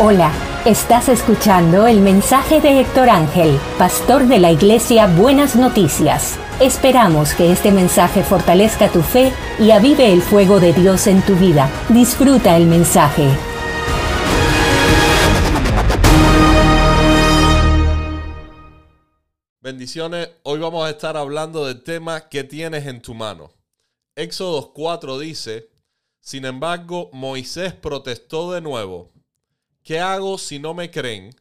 Hola, estás escuchando el mensaje de Héctor Ángel, pastor de la iglesia Buenas Noticias. Esperamos que este mensaje fortalezca tu fe y avive el fuego de Dios en tu vida. Disfruta el mensaje. Bendiciones, hoy vamos a estar hablando del tema que tienes en tu mano. Éxodo 4 dice, sin embargo, Moisés protestó de nuevo ¿Qué hago si no me creen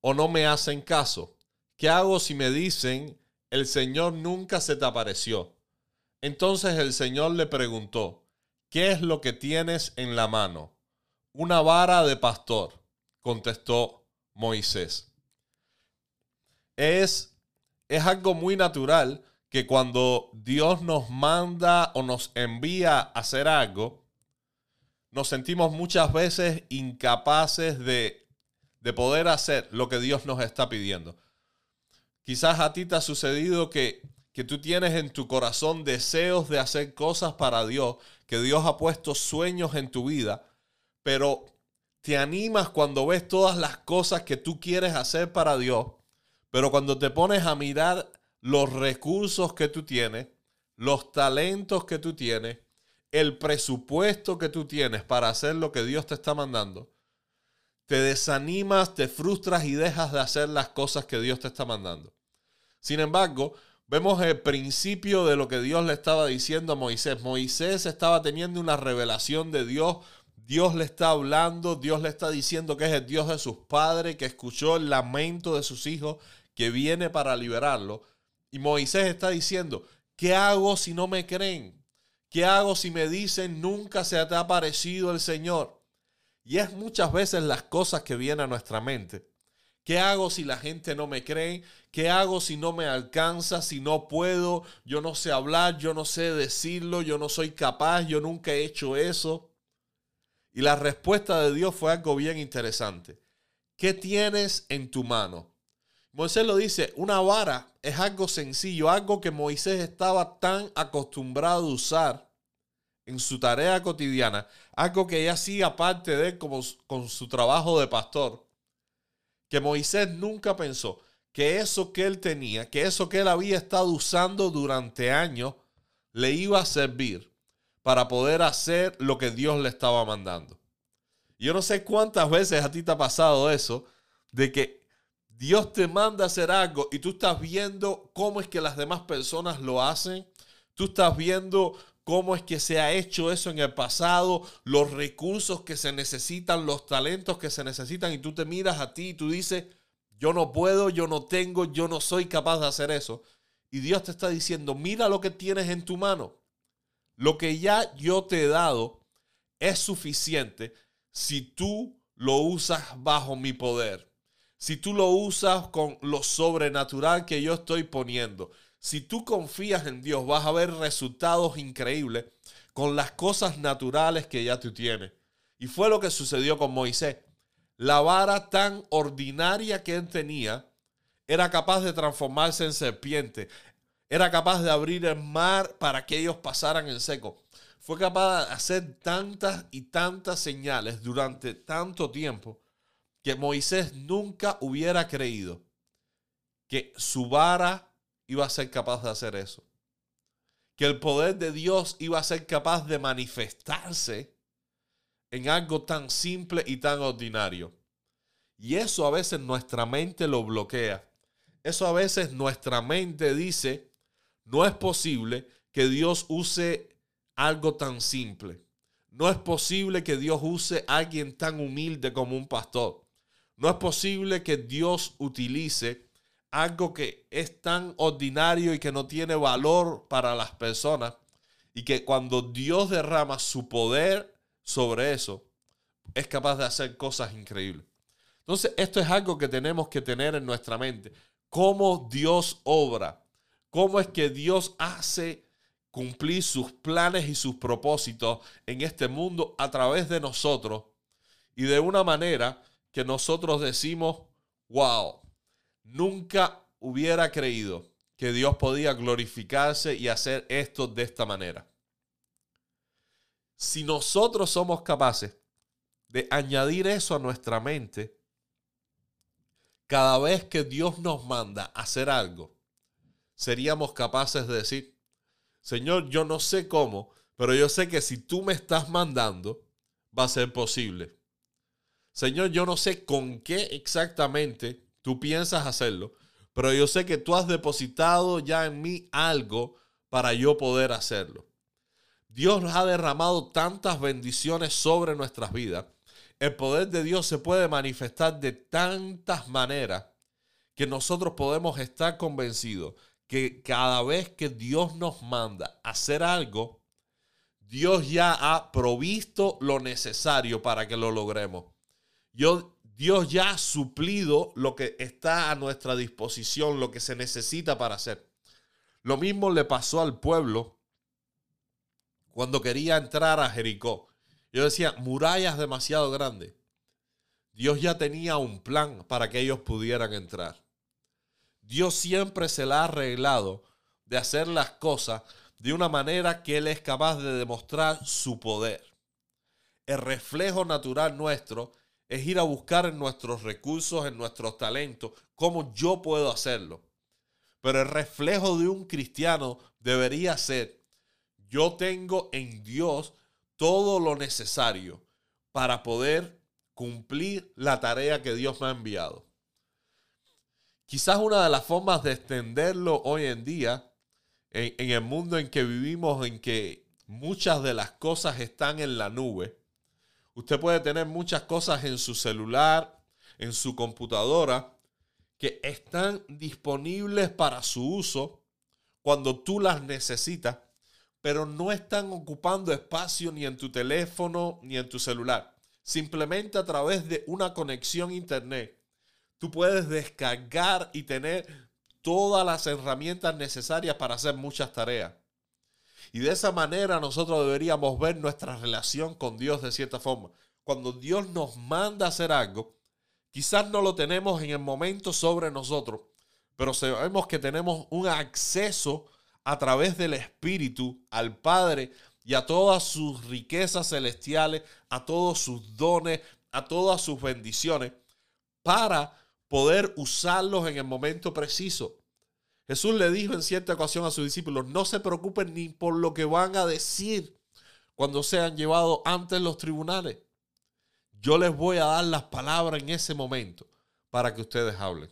o no me hacen caso? ¿Qué hago si me dicen, el Señor nunca se te apareció? Entonces el Señor le preguntó, ¿qué es lo que tienes en la mano? Una vara de pastor, contestó Moisés. Es, es algo muy natural que cuando Dios nos manda o nos envía a hacer algo, nos sentimos muchas veces incapaces de, de poder hacer lo que Dios nos está pidiendo. Quizás a ti te ha sucedido que, que tú tienes en tu corazón deseos de hacer cosas para Dios, que Dios ha puesto sueños en tu vida, pero te animas cuando ves todas las cosas que tú quieres hacer para Dios, pero cuando te pones a mirar los recursos que tú tienes, los talentos que tú tienes, el presupuesto que tú tienes para hacer lo que Dios te está mandando, te desanimas, te frustras y dejas de hacer las cosas que Dios te está mandando. Sin embargo, vemos el principio de lo que Dios le estaba diciendo a Moisés. Moisés estaba teniendo una revelación de Dios. Dios le está hablando, Dios le está diciendo que es el Dios de sus padres, que escuchó el lamento de sus hijos, que viene para liberarlo. Y Moisés está diciendo, ¿qué hago si no me creen? ¿Qué hago si me dicen nunca se te ha aparecido el Señor? Y es muchas veces las cosas que vienen a nuestra mente. ¿Qué hago si la gente no me cree? ¿Qué hago si no me alcanza? Si no puedo, yo no sé hablar, yo no sé decirlo, yo no soy capaz, yo nunca he hecho eso. Y la respuesta de Dios fue algo bien interesante. ¿Qué tienes en tu mano? Moisés lo dice, una vara es algo sencillo, algo que Moisés estaba tan acostumbrado a usar en su tarea cotidiana, algo que ya hacía parte de él como con su trabajo de pastor, que Moisés nunca pensó que eso que él tenía, que eso que él había estado usando durante años, le iba a servir para poder hacer lo que Dios le estaba mandando. Yo no sé cuántas veces a ti te ha pasado eso, de que Dios te manda a hacer algo y tú estás viendo cómo es que las demás personas lo hacen. Tú estás viendo cómo es que se ha hecho eso en el pasado, los recursos que se necesitan, los talentos que se necesitan y tú te miras a ti y tú dices, yo no puedo, yo no tengo, yo no soy capaz de hacer eso. Y Dios te está diciendo, mira lo que tienes en tu mano. Lo que ya yo te he dado es suficiente si tú lo usas bajo mi poder si tú lo usas con lo sobrenatural que yo estoy poniendo, si tú confías en Dios, vas a ver resultados increíbles con las cosas naturales que ya tú tienes. Y fue lo que sucedió con Moisés. La vara tan ordinaria que él tenía era capaz de transformarse en serpiente. Era capaz de abrir el mar para que ellos pasaran en seco. Fue capaz de hacer tantas y tantas señales durante tanto tiempo que Moisés nunca hubiera creído que su vara iba a ser capaz de hacer eso. Que el poder de Dios iba a ser capaz de manifestarse en algo tan simple y tan ordinario. Y eso a veces nuestra mente lo bloquea. Eso a veces nuestra mente dice, no es posible que Dios use algo tan simple. No es posible que Dios use a alguien tan humilde como un pastor. No es posible que Dios utilice algo que es tan ordinario y que no tiene valor para las personas y que cuando Dios derrama su poder sobre eso, es capaz de hacer cosas increíbles. Entonces, esto es algo que tenemos que tener en nuestra mente. Cómo Dios obra, cómo es que Dios hace cumplir sus planes y sus propósitos en este mundo a través de nosotros y de una manera que nosotros decimos, wow, nunca hubiera creído que Dios podía glorificarse y hacer esto de esta manera. Si nosotros somos capaces de añadir eso a nuestra mente cada vez que Dios nos manda a hacer algo, seríamos capaces de decir, Señor, yo no sé cómo, pero yo sé que si tú me estás mandando, va a ser posible. Señor, yo no sé con qué exactamente tú piensas hacerlo, pero yo sé que tú has depositado ya en mí algo para yo poder hacerlo. Dios nos ha derramado tantas bendiciones sobre nuestras vidas. El poder de Dios se puede manifestar de tantas maneras que nosotros podemos estar convencidos que cada vez que Dios nos manda hacer algo, Dios ya ha provisto lo necesario para que lo logremos. Dios ya ha suplido lo que está a nuestra disposición, lo que se necesita para hacer. Lo mismo le pasó al pueblo cuando quería entrar a Jericó. Yo decía, murallas demasiado grandes. Dios ya tenía un plan para que ellos pudieran entrar. Dios siempre se la ha arreglado de hacer las cosas de una manera que Él es capaz de demostrar su poder. El reflejo natural nuestro es ir a buscar en nuestros recursos, en nuestros talentos, cómo yo puedo hacerlo. Pero el reflejo de un cristiano debería ser, yo tengo en Dios todo lo necesario para poder cumplir la tarea que Dios me ha enviado. Quizás una de las formas de extenderlo hoy en día, en, en el mundo en que vivimos, en que muchas de las cosas están en la nube, Usted puede tener muchas cosas en su celular, en su computadora, que están disponibles para su uso cuando tú las necesitas, pero no están ocupando espacio ni en tu teléfono ni en tu celular. Simplemente a través de una conexión internet, tú puedes descargar y tener todas las herramientas necesarias para hacer muchas tareas. Y de esa manera nosotros deberíamos ver nuestra relación con Dios de cierta forma. Cuando Dios nos manda hacer algo, quizás no lo tenemos en el momento sobre nosotros, pero sabemos que tenemos un acceso a través del Espíritu al Padre y a todas sus riquezas celestiales, a todos sus dones, a todas sus bendiciones, para poder usarlos en el momento preciso. Jesús le dijo en cierta ocasión a sus discípulos, no se preocupen ni por lo que van a decir cuando sean llevados ante los tribunales. Yo les voy a dar las palabras en ese momento para que ustedes hablen.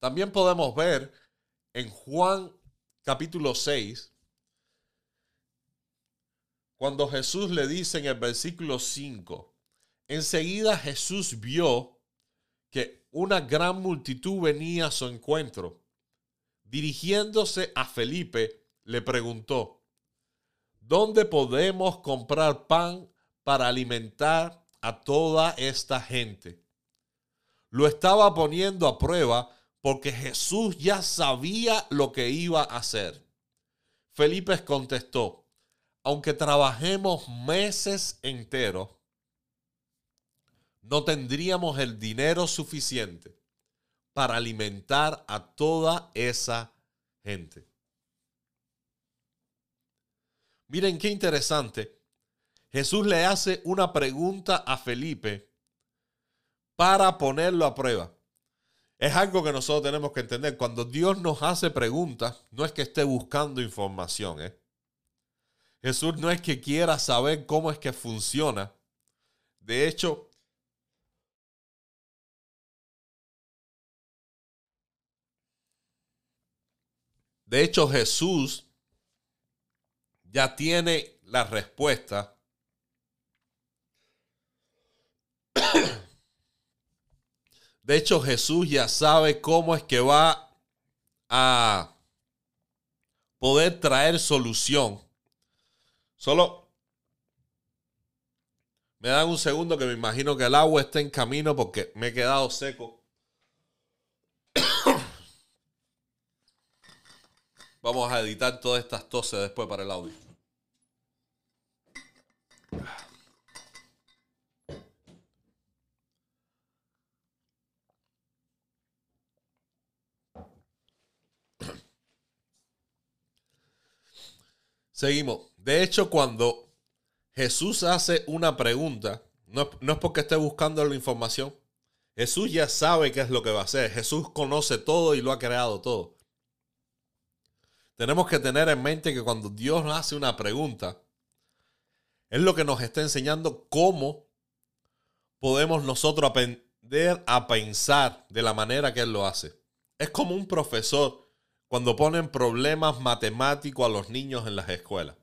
También podemos ver en Juan capítulo 6, cuando Jesús le dice en el versículo 5, enseguida Jesús vio que una gran multitud venía a su encuentro. Dirigiéndose a Felipe, le preguntó, ¿dónde podemos comprar pan para alimentar a toda esta gente? Lo estaba poniendo a prueba porque Jesús ya sabía lo que iba a hacer. Felipe contestó, aunque trabajemos meses enteros, no tendríamos el dinero suficiente para alimentar a toda esa gente. Miren qué interesante. Jesús le hace una pregunta a Felipe para ponerlo a prueba. Es algo que nosotros tenemos que entender. Cuando Dios nos hace preguntas, no es que esté buscando información. ¿eh? Jesús no es que quiera saber cómo es que funciona. De hecho, De hecho, Jesús ya tiene la respuesta. De hecho, Jesús ya sabe cómo es que va a poder traer solución. Solo me dan un segundo que me imagino que el agua está en camino porque me he quedado seco. Vamos a editar todas estas toses después para el audio. Seguimos. De hecho, cuando Jesús hace una pregunta. No, no, es porque esté buscando la información. Jesús ya sabe qué es lo que va a hacer. Jesús conoce todo y lo ha creado todo. Tenemos que tener en mente que cuando Dios hace una pregunta, es lo que nos está enseñando cómo podemos nosotros aprender a pensar de la manera que Él lo hace. Es como un profesor cuando ponen problemas matemáticos a los niños en las escuelas.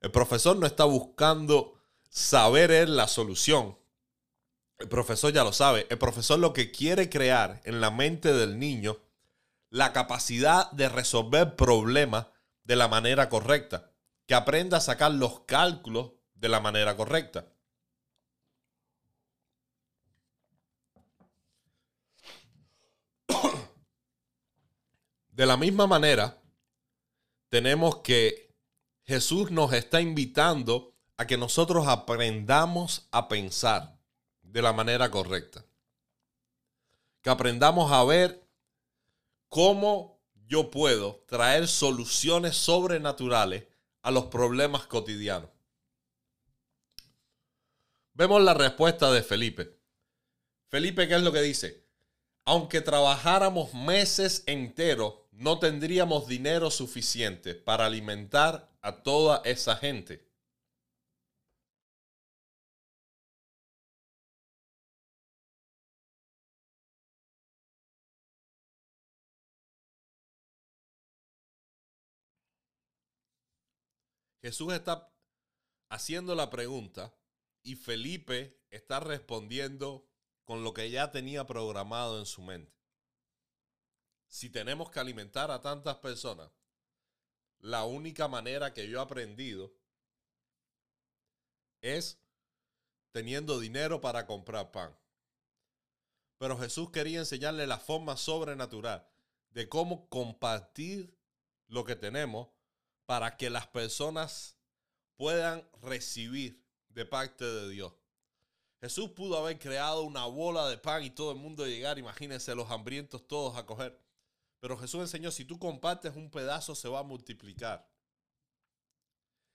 El profesor no está buscando saber él la solución. El profesor ya lo sabe. El profesor lo que quiere crear en la mente del niño la capacidad de resolver problemas de la manera correcta. Que aprenda a sacar los cálculos de la manera correcta. De la misma manera, tenemos que Jesús nos está invitando a que nosotros aprendamos a pensar de la manera correcta. Que aprendamos a ver cómo yo puedo traer soluciones sobrenaturales a los problemas cotidianos. Vemos la respuesta de Felipe. Felipe, ¿qué es lo que dice? Aunque trabajáramos meses enteros, no tendríamos dinero suficiente para alimentar a toda esa gente. Jesús está haciendo la pregunta y Felipe está respondiendo con lo que ya tenía programado en su mente. Si tenemos que alimentar a tantas personas, la única manera que yo he aprendido es teniendo dinero para comprar pan. Pero Jesús quería enseñarle la forma sobrenatural de cómo compartir lo que tenemos para que las personas puedan recibir de parte de Dios. Jesús pudo haber creado una bola de pan y todo el mundo llegar, imagínense los hambrientos todos a coger. Pero Jesús enseñó, si tú compartes un pedazo se va a multiplicar.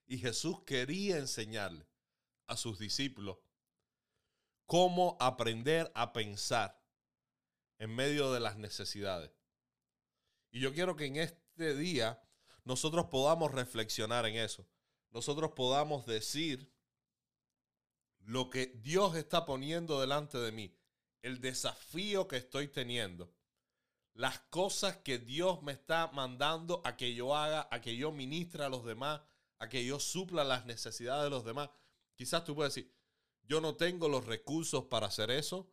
Y Jesús quería enseñarle a sus discípulos cómo aprender a pensar en medio de las necesidades. Y yo quiero que en este día nosotros podamos reflexionar en eso. Nosotros podamos decir lo que Dios está poniendo delante de mí, el desafío que estoy teniendo las cosas que Dios me está mandando a que yo haga, a que yo ministre a los demás, a que yo supla las necesidades de los demás. Quizás tú puedes decir, yo no tengo los recursos para hacer eso,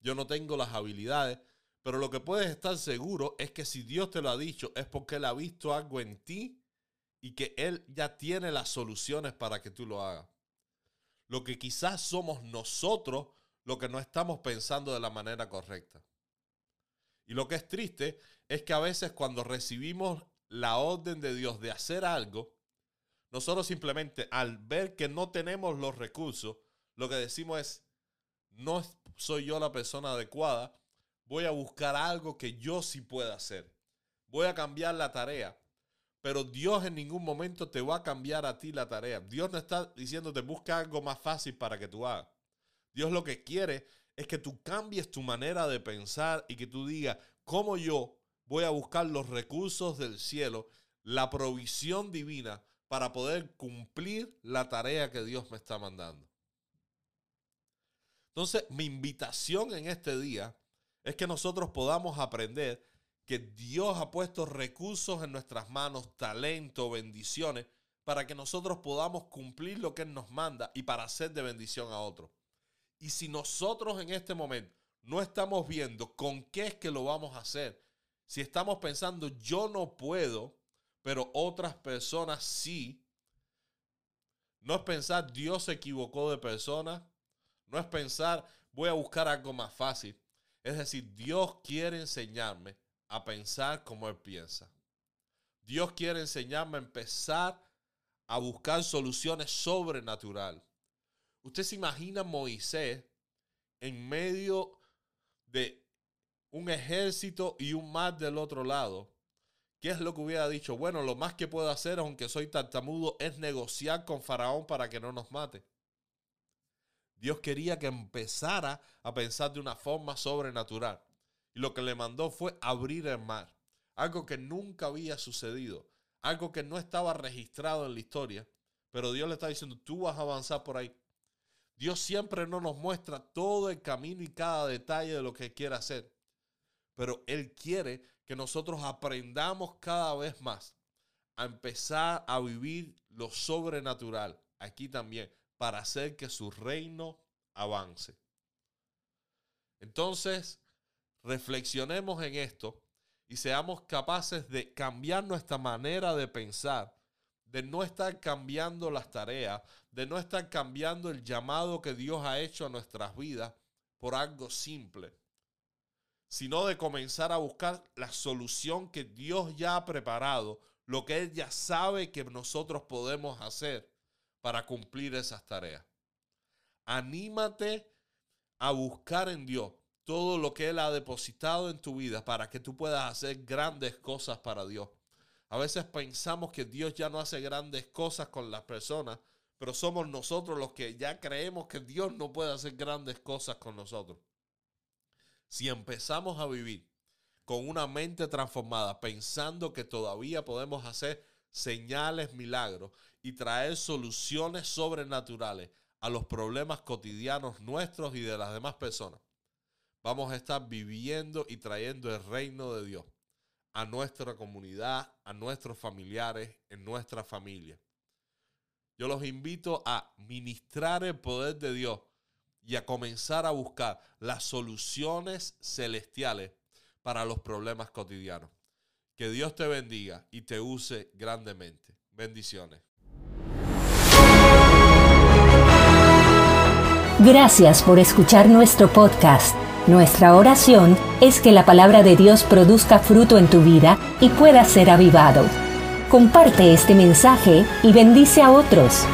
yo no tengo las habilidades, pero lo que puedes estar seguro es que si Dios te lo ha dicho es porque Él ha visto algo en ti y que Él ya tiene las soluciones para que tú lo hagas. Lo que quizás somos nosotros lo que no estamos pensando de la manera correcta. Y lo que es triste es que a veces cuando recibimos la orden de Dios de hacer algo, nosotros simplemente al ver que no tenemos los recursos, lo que decimos es, no soy yo la persona adecuada, voy a buscar algo que yo sí pueda hacer. Voy a cambiar la tarea. Pero Dios en ningún momento te va a cambiar a ti la tarea. Dios no está diciéndote busca algo más fácil para que tú hagas. Dios lo que quiere es que tú cambies tu manera de pensar y que tú digas, ¿cómo yo voy a buscar los recursos del cielo, la provisión divina para poder cumplir la tarea que Dios me está mandando? Entonces, mi invitación en este día es que nosotros podamos aprender que Dios ha puesto recursos en nuestras manos, talento, bendiciones, para que nosotros podamos cumplir lo que Él nos manda y para hacer de bendición a otros. Y si nosotros en este momento no estamos viendo con qué es que lo vamos a hacer, si estamos pensando yo no puedo, pero otras personas sí, no es pensar Dios se equivocó de persona, no es pensar voy a buscar algo más fácil. Es decir, Dios quiere enseñarme a pensar como Él piensa. Dios quiere enseñarme a empezar a buscar soluciones sobrenaturales. Usted se imagina a Moisés en medio de un ejército y un mar del otro lado, ¿Qué es lo que hubiera dicho? Bueno, lo más que puedo hacer, aunque soy tartamudo, es negociar con Faraón para que no nos mate. Dios quería que empezara a pensar de una forma sobrenatural. Y lo que le mandó fue abrir el mar. Algo que nunca había sucedido. Algo que no estaba registrado en la historia. Pero Dios le está diciendo, tú vas a avanzar por ahí. Dios siempre no nos muestra todo el camino y cada detalle de lo que quiere hacer. Pero Él quiere que nosotros aprendamos cada vez más a empezar a vivir lo sobrenatural aquí también para hacer que su reino avance. Entonces, reflexionemos en esto y seamos capaces de cambiar nuestra manera de pensar, de no estar cambiando las tareas, de no estar cambiando el llamado que Dios ha hecho a nuestras vidas por algo simple sino de comenzar a buscar la solución que Dios ya ha preparado, lo que Él ya sabe que nosotros podemos hacer para cumplir esas tareas. Anímate a buscar en Dios todo lo que Él ha depositado en tu vida para que tú puedas hacer grandes cosas para Dios. A veces pensamos que Dios ya no hace grandes cosas con las personas, pero somos nosotros los que ya creemos que Dios no puede hacer grandes cosas con nosotros. Si empezamos a vivir con una mente transformada, pensando que todavía podemos hacer señales, milagros y traer soluciones sobrenaturales a los problemas cotidianos nuestros y de las demás personas, vamos a estar viviendo y trayendo el reino de Dios a nuestra comunidad, a nuestros familiares, en nuestra familia. Yo los invito a ministrar el poder de Dios y a comenzar a buscar las soluciones celestiales para los problemas cotidianos. Que Dios te bendiga y te use grandemente. Bendiciones. Gracias por escuchar nuestro podcast. Nuestra oración es que la palabra de Dios produzca fruto en tu vida y pueda ser avivado. Comparte este mensaje y bendice a otros.